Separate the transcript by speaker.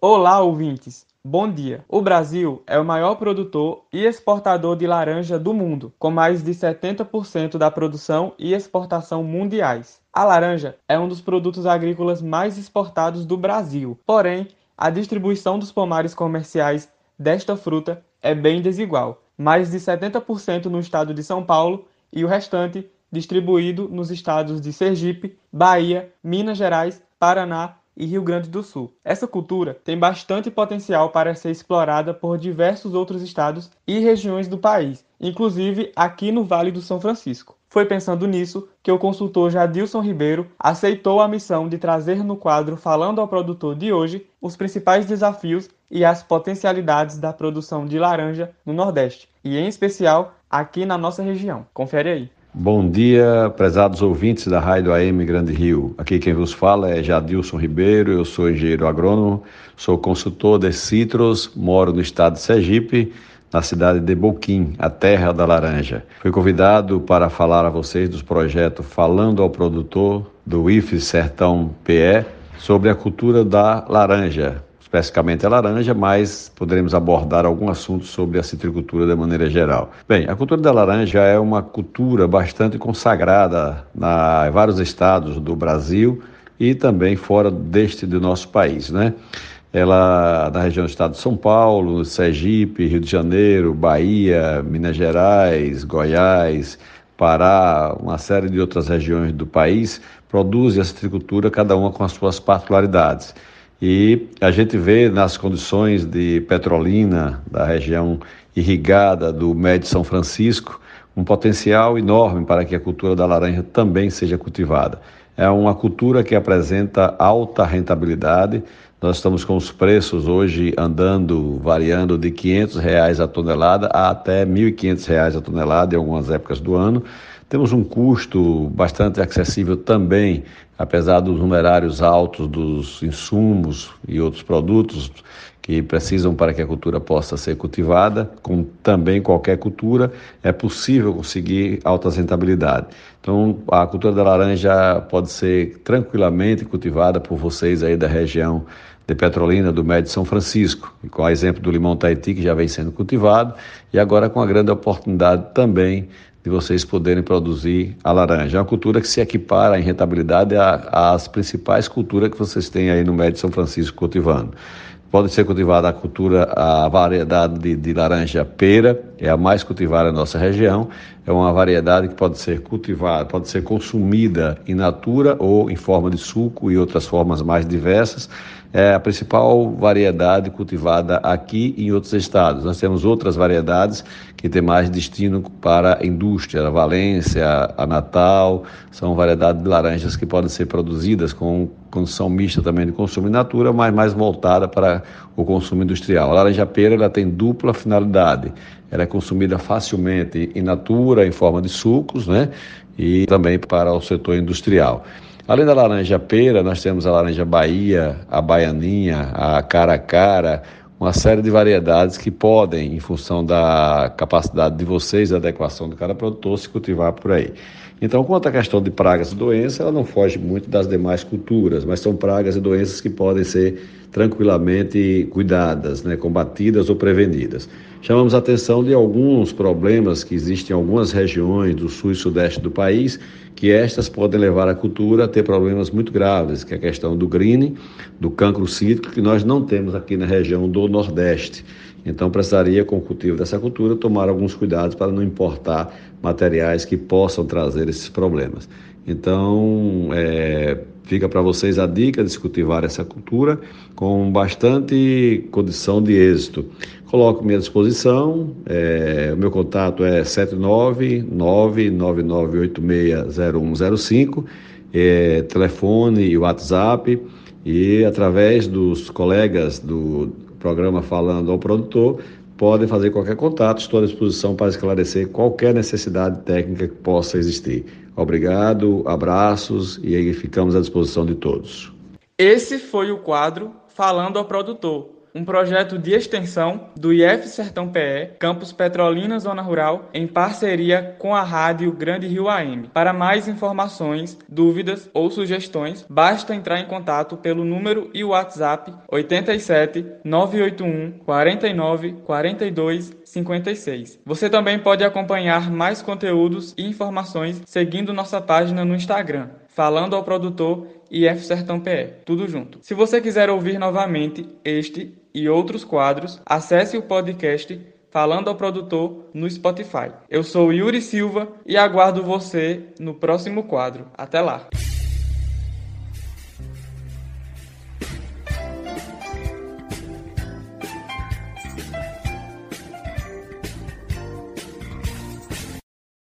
Speaker 1: Olá, ouvintes! Bom dia! O Brasil é o maior produtor e exportador de laranja do mundo, com mais de 70% da produção e exportação mundiais. A laranja é um dos produtos agrícolas mais exportados do Brasil, porém, a distribuição dos pomares comerciais desta fruta é bem desigual, mais de 70% no estado de São Paulo e o restante distribuído nos estados de Sergipe, Bahia, Minas Gerais, Paraná e Rio Grande do Sul. Essa cultura tem bastante potencial para ser explorada por diversos outros estados e regiões do país, inclusive aqui no Vale do São Francisco. Foi pensando nisso que o consultor Jadilson Ribeiro aceitou a missão de trazer no quadro Falando ao Produtor de hoje os principais desafios e as potencialidades da produção de laranja no Nordeste, e em especial aqui na nossa região. Confere aí.
Speaker 2: Bom dia, prezados ouvintes da Rádio AM Grande Rio. Aqui quem vos fala é Jadilson Ribeiro, eu sou engenheiro agrônomo, sou consultor de citros, moro no estado de Sergipe, na cidade de Boquim, a terra da laranja. Fui convidado para falar a vocês dos projetos Falando ao Produtor, do IFES Sertão PE, sobre a cultura da laranja, especificamente a laranja, mas poderemos abordar algum assunto sobre a citricultura de maneira geral. Bem, a cultura da laranja é uma cultura bastante consagrada na, em vários estados do Brasil e também fora deste do nosso país, né? Ela na região do estado de São Paulo, Sergipe, Rio de Janeiro, Bahia, Minas Gerais, Goiás, Pará, uma série de outras regiões do país produzem a citricultura, cada uma com as suas particularidades. E a gente vê nas condições de Petrolina, da região irrigada do Médio São Francisco, um potencial enorme para que a cultura da laranja também seja cultivada. É uma cultura que apresenta alta rentabilidade. Nós estamos com os preços hoje andando, variando de 500 reais a tonelada a até 1.500 reais a tonelada em algumas épocas do ano. Temos um custo bastante acessível também, apesar dos numerários altos dos insumos e outros produtos que precisam para que a cultura possa ser cultivada, como também qualquer cultura, é possível conseguir altas rentabilidades. Então, a cultura da laranja pode ser tranquilamente cultivada por vocês aí da região de Petrolina, do Médio São Francisco, e com o exemplo do limão Tahiti, que já vem sendo cultivado, e agora com a grande oportunidade também de vocês poderem produzir a laranja. É uma cultura que se equipara em rentabilidade às principais culturas que vocês têm aí no Médio São Francisco cultivando. Pode ser cultivada a cultura, a variedade de, de, laranja pera, é a mais cultivada na nossa região. É uma variedade que pode ser cultivada, pode ser consumida in natura ou em forma de suco e outras formas mais diversas é a principal variedade cultivada aqui e em outros estados. Nós temos outras variedades que têm mais destino para a indústria, a Valência, a Natal, são variedades de laranjas que podem ser produzidas com condição mista também de consumo in natura, mas mais voltada para o consumo industrial. A laranja pera ela tem dupla finalidade. Ela é consumida facilmente in natura, em forma de sucos, né? E também para o setor industrial. Além da laranja pera, nós temos a laranja Bahia, a baianinha, a cara a cara, uma série de variedades que podem, em função da capacidade de vocês, da adequação de cada produtor, se cultivar por aí. Então, quanto à questão de pragas e doenças, ela não foge muito das demais culturas, mas são pragas e doenças que podem ser tranquilamente cuidadas, né, combatidas ou prevenidas. Chamamos a atenção de alguns problemas que existem em algumas regiões do sul e sudeste do país, que estas podem levar a cultura a ter problemas muito graves, que é a questão do greening, do cancro cítrico, que nós não temos aqui na região do Nordeste. Então, precisaria, com o cultivo dessa cultura, tomar alguns cuidados para não importar materiais que possam trazer esses problemas. Então, é, fica para vocês a dica de se cultivar essa cultura com bastante condição de êxito. Coloco-me à disposição, é, o meu contato é 79999860105, é, telefone e WhatsApp, e através dos colegas do programa Falando ao Produtor, podem fazer qualquer contato, estou à disposição para esclarecer qualquer necessidade técnica que possa existir. Obrigado, abraços e aí ficamos à disposição de todos.
Speaker 1: Esse foi o quadro Falando ao Produtor um projeto de extensão do IF Sertão PE, campus Petrolina Zona Rural, em parceria com a rádio Grande Rio AM. Para mais informações, dúvidas ou sugestões, basta entrar em contato pelo número e WhatsApp 87 981 49 42 56. Você também pode acompanhar mais conteúdos e informações seguindo nossa página no Instagram, falando ao produtor IF Sertão PE, tudo junto. Se você quiser ouvir novamente este e outros quadros, acesse o podcast Falando ao Produtor no Spotify. Eu sou Yuri Silva e aguardo você no próximo quadro. Até lá!